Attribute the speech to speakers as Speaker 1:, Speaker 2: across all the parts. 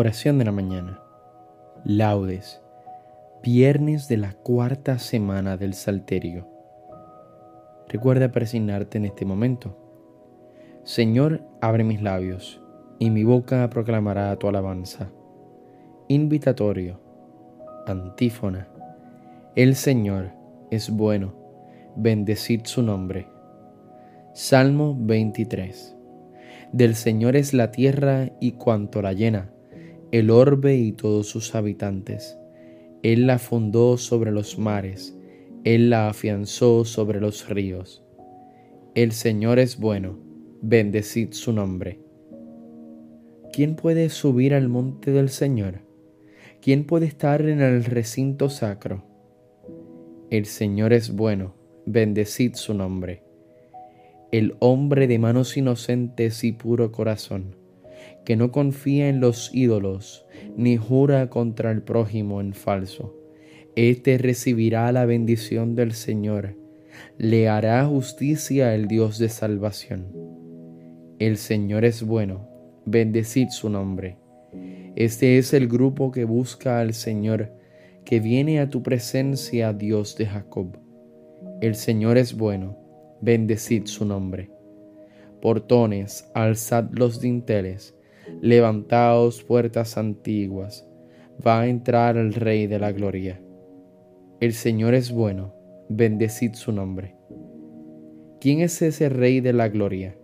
Speaker 1: Oración de la mañana. Laudes. Viernes de la cuarta semana del Salterio. Recuerda presignarte en este momento. Señor, abre mis labios, y mi boca proclamará tu alabanza. Invitatorio. Antífona. El Señor es bueno, bendecid su nombre. Salmo 23. Del Señor es la tierra y cuanto la llena el orbe y todos sus habitantes. Él la fundó sobre los mares, Él la afianzó sobre los ríos. El Señor es bueno, bendecid su nombre. ¿Quién puede subir al monte del Señor? ¿Quién puede estar en el recinto sacro? El Señor es bueno, bendecid su nombre. El hombre de manos inocentes y puro corazón que no confía en los ídolos, ni jura contra el prójimo en falso. Este recibirá la bendición del Señor, le hará justicia el Dios de salvación. El Señor es bueno, bendecid su nombre. Este es el grupo que busca al Señor, que viene a tu presencia, Dios de Jacob. El Señor es bueno, bendecid su nombre. Portones, alzad los dinteles, Levantaos puertas antiguas, va a entrar el Rey de la Gloria. El Señor es bueno, bendecid su nombre. ¿Quién es ese Rey de la Gloria?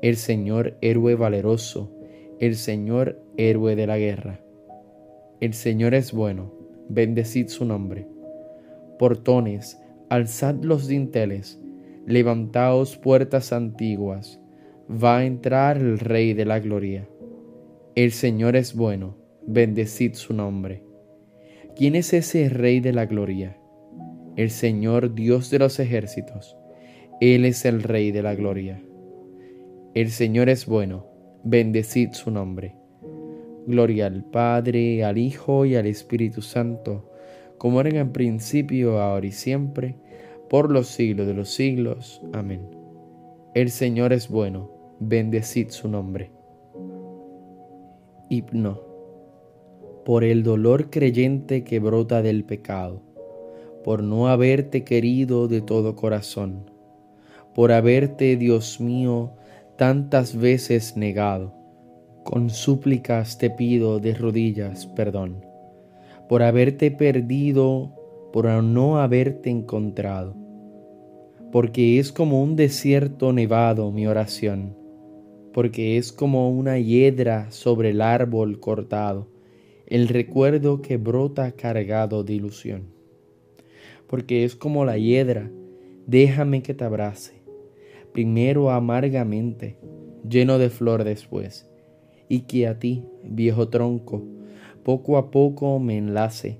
Speaker 1: El Señor héroe valeroso, el Señor héroe de la guerra. El Señor es bueno, bendecid su nombre. Portones, alzad los dinteles, levantaos puertas antiguas, va a entrar el Rey de la Gloria. El Señor es bueno, bendecid su nombre. ¿Quién es ese Rey de la Gloria? El Señor Dios de los ejércitos. Él es el Rey de la Gloria. El Señor es bueno, bendecid su nombre. Gloria al Padre, al Hijo y al Espíritu Santo, como era en principio, ahora y siempre, por los siglos de los siglos. Amén. El Señor es bueno, bendecid su nombre. Hipno. Por el dolor creyente que brota del pecado, por no haberte querido de todo corazón, por haberte, Dios mío, tantas veces negado, con súplicas te pido de rodillas perdón, por haberte perdido, por no haberte encontrado, porque es como un desierto nevado mi oración porque es como una hiedra sobre el árbol cortado, el recuerdo que brota cargado de ilusión. Porque es como la hiedra, déjame que te abrace, primero amargamente, lleno de flor después, y que a ti, viejo tronco, poco a poco me enlace,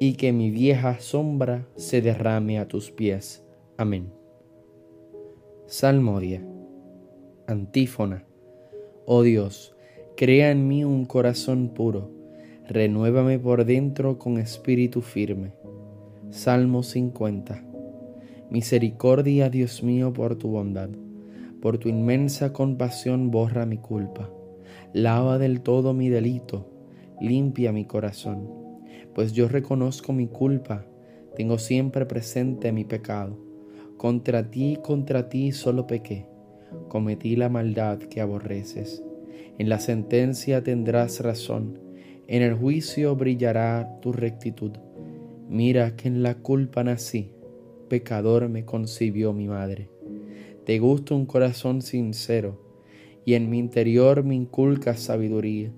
Speaker 1: y que mi vieja sombra se derrame a tus pies. Amén. Salmodia. Antífona. Oh Dios, crea en mí un corazón puro, renuévame por dentro con espíritu firme. Salmo 50. Misericordia, Dios mío, por tu bondad, por tu inmensa compasión borra mi culpa, lava del todo mi delito, limpia mi corazón, pues yo reconozco mi culpa, tengo siempre presente mi pecado. Contra ti, contra ti solo pequé cometí la maldad que aborreces. En la sentencia tendrás razón, en el juicio brillará tu rectitud. Mira que en la culpa nací, pecador me concibió mi madre. Te gusta un corazón sincero, y en mi interior me inculcas sabiduría.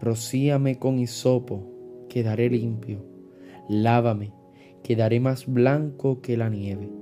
Speaker 1: Rocíame con hisopo, quedaré limpio. Lávame, quedaré más blanco que la nieve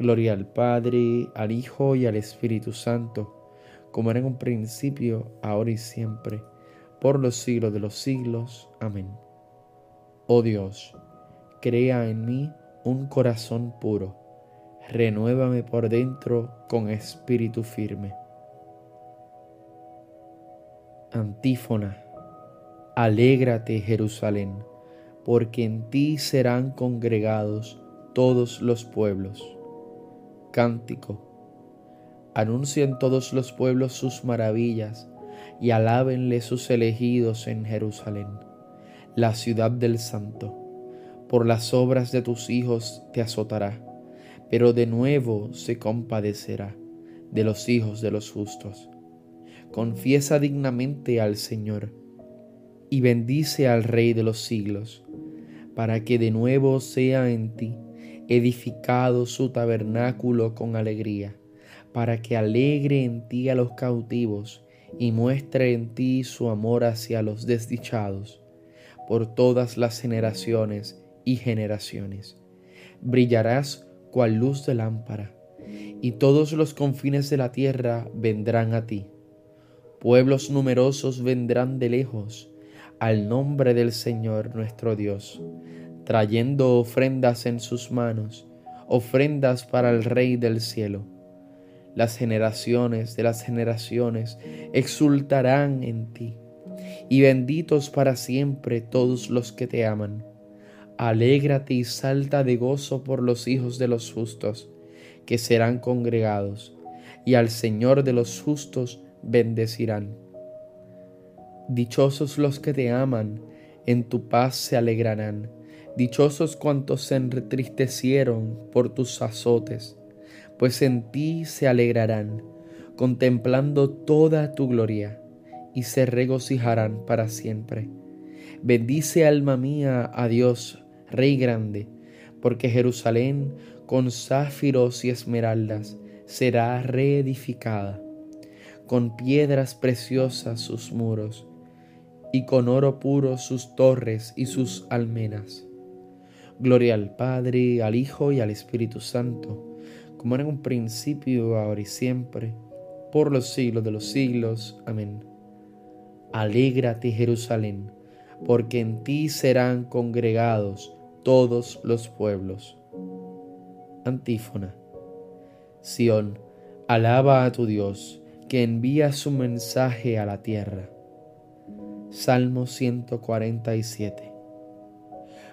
Speaker 1: Gloria al Padre, al Hijo y al Espíritu Santo, como era en un principio, ahora y siempre, por los siglos de los siglos. Amén. Oh Dios, crea en mí un corazón puro, renuévame por dentro con espíritu firme. Antífona, alégrate Jerusalén, porque en ti serán congregados todos los pueblos. Cántico, anuncien todos los pueblos sus maravillas y alábenle sus elegidos en Jerusalén, la ciudad del Santo por las obras de tus hijos te azotará, pero de nuevo se compadecerá de los hijos de los justos. Confiesa dignamente al Señor y bendice al Rey de los siglos, para que de nuevo sea en ti edificado su tabernáculo con alegría, para que alegre en ti a los cautivos y muestre en ti su amor hacia los desdichados, por todas las generaciones y generaciones. Brillarás cual luz de lámpara, y todos los confines de la tierra vendrán a ti. Pueblos numerosos vendrán de lejos al nombre del Señor nuestro Dios, trayendo ofrendas en sus manos, ofrendas para el Rey del cielo. Las generaciones de las generaciones exultarán en ti, y benditos para siempre todos los que te aman Alégrate y salta de gozo por los hijos de los justos, que serán congregados, y al Señor de los justos bendecirán. Dichosos los que te aman, en tu paz se alegrarán. Dichosos cuantos se entristecieron por tus azotes, pues en ti se alegrarán, contemplando toda tu gloria, y se regocijarán para siempre. Bendice alma mía a Dios, Rey grande, porque Jerusalén con záfiros y esmeraldas será reedificada, con piedras preciosas sus muros, y con oro puro sus torres y sus almenas. Gloria al Padre, al Hijo y al Espíritu Santo, como era en un principio, ahora y siempre, por los siglos de los siglos. Amén. Alégrate Jerusalén, porque en ti serán congregados todos los pueblos. Antífona. Sión, alaba a tu Dios, que envía su mensaje a la tierra. Salmo 147.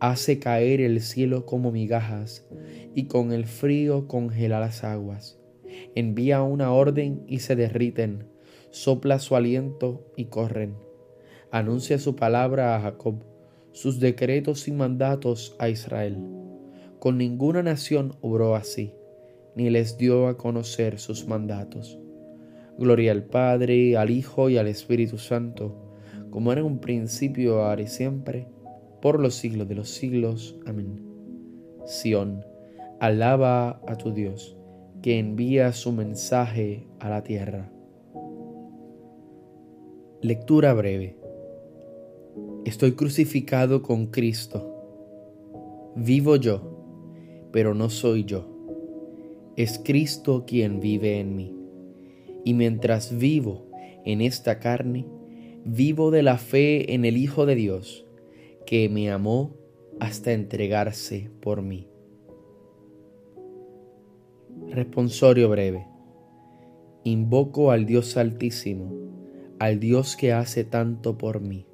Speaker 1: hace caer el cielo como migajas y con el frío congela las aguas. Envía una orden y se derriten, sopla su aliento y corren. Anuncia su palabra a Jacob, sus decretos y mandatos a Israel con ninguna nación obró así, ni les dio a conocer sus mandatos. Gloria al Padre, al Hijo y al Espíritu Santo, como era en un principio, ahora y siempre, por los siglos de los siglos. Amén. Sión, alaba a tu Dios, que envía su mensaje a la tierra. Lectura breve. Estoy crucificado con Cristo. Vivo yo pero no soy yo. Es Cristo quien vive en mí. Y mientras vivo en esta carne, vivo de la fe en el Hijo de Dios, que me amó hasta entregarse por mí. Responsorio breve. Invoco al Dios Altísimo, al Dios que hace tanto por mí.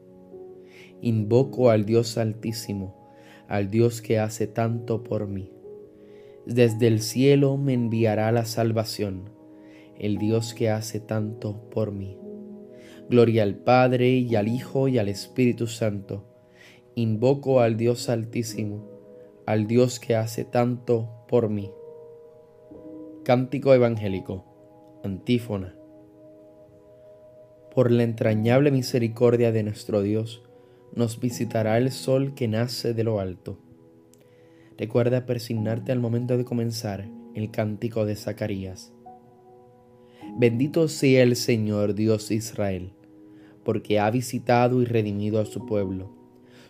Speaker 1: Invoco al Dios Altísimo, al Dios que hace tanto por mí. Desde el cielo me enviará la salvación, el Dios que hace tanto por mí. Gloria al Padre y al Hijo y al Espíritu Santo. Invoco al Dios Altísimo, al Dios que hace tanto por mí. Cántico Evangélico. Antífona. Por la entrañable misericordia de nuestro Dios, nos visitará el sol que nace de lo alto. Recuerda persignarte al momento de comenzar el cántico de Zacarías. Bendito sea el Señor Dios Israel, porque ha visitado y redimido a su pueblo,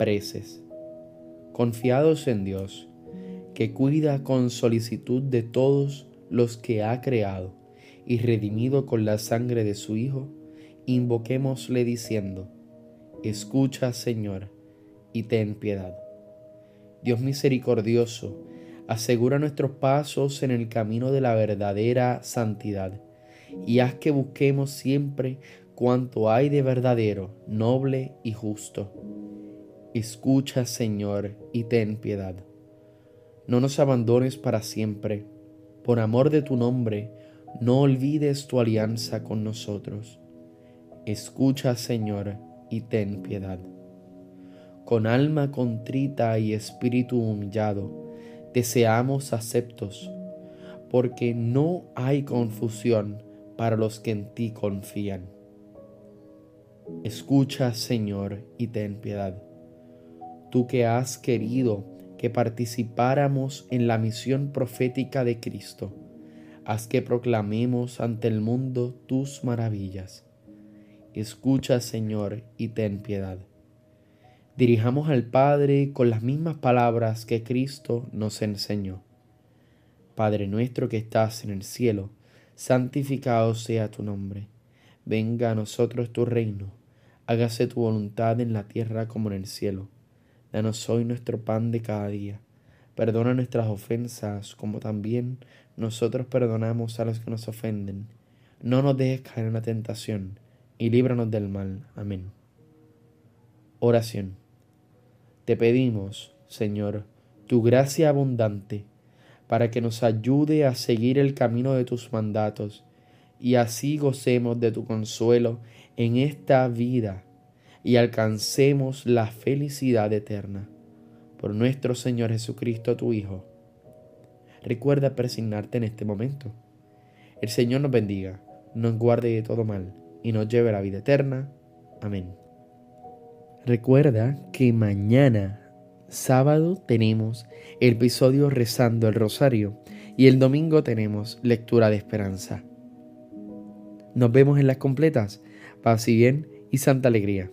Speaker 1: Preces. Confiados en Dios, que cuida con solicitud de todos los que ha creado y redimido con la sangre de su Hijo, invoquémosle diciendo, Escucha, Señor, y ten piedad. Dios misericordioso, asegura nuestros pasos en el camino de la verdadera santidad, y haz que busquemos siempre cuanto hay de verdadero, noble y justo. Escucha, Señor, y ten piedad. No nos abandones para siempre por amor de tu nombre, no olvides tu alianza con nosotros. Escucha, Señor, y ten piedad. Con alma contrita y espíritu humillado, deseamos aceptos, porque no hay confusión para los que en ti confían. Escucha, Señor, y ten piedad. Tú que has querido que participáramos en la misión profética de Cristo. Haz que proclamemos ante el mundo tus maravillas. Escucha, Señor, y ten piedad. Dirijamos al Padre con las mismas palabras que Cristo nos enseñó. Padre nuestro que estás en el cielo, santificado sea tu nombre. Venga a nosotros tu reino. Hágase tu voluntad en la tierra como en el cielo. Danos hoy nuestro pan de cada día. Perdona nuestras ofensas, como también nosotros perdonamos a los que nos ofenden. No nos dejes caer en la tentación, y líbranos del mal. Amén. Oración. Te pedimos, Señor, tu gracia abundante, para que nos ayude a seguir el camino de tus mandatos, y así gocemos de tu consuelo en esta vida y alcancemos la felicidad eterna. Por nuestro Señor Jesucristo, tu Hijo. Recuerda persignarte en este momento. El Señor nos bendiga, nos guarde de todo mal y nos lleve a la vida eterna. Amén. Recuerda que mañana, sábado, tenemos el episodio Rezando el Rosario y el domingo tenemos lectura de esperanza. Nos vemos en las completas. Paz y bien y santa alegría.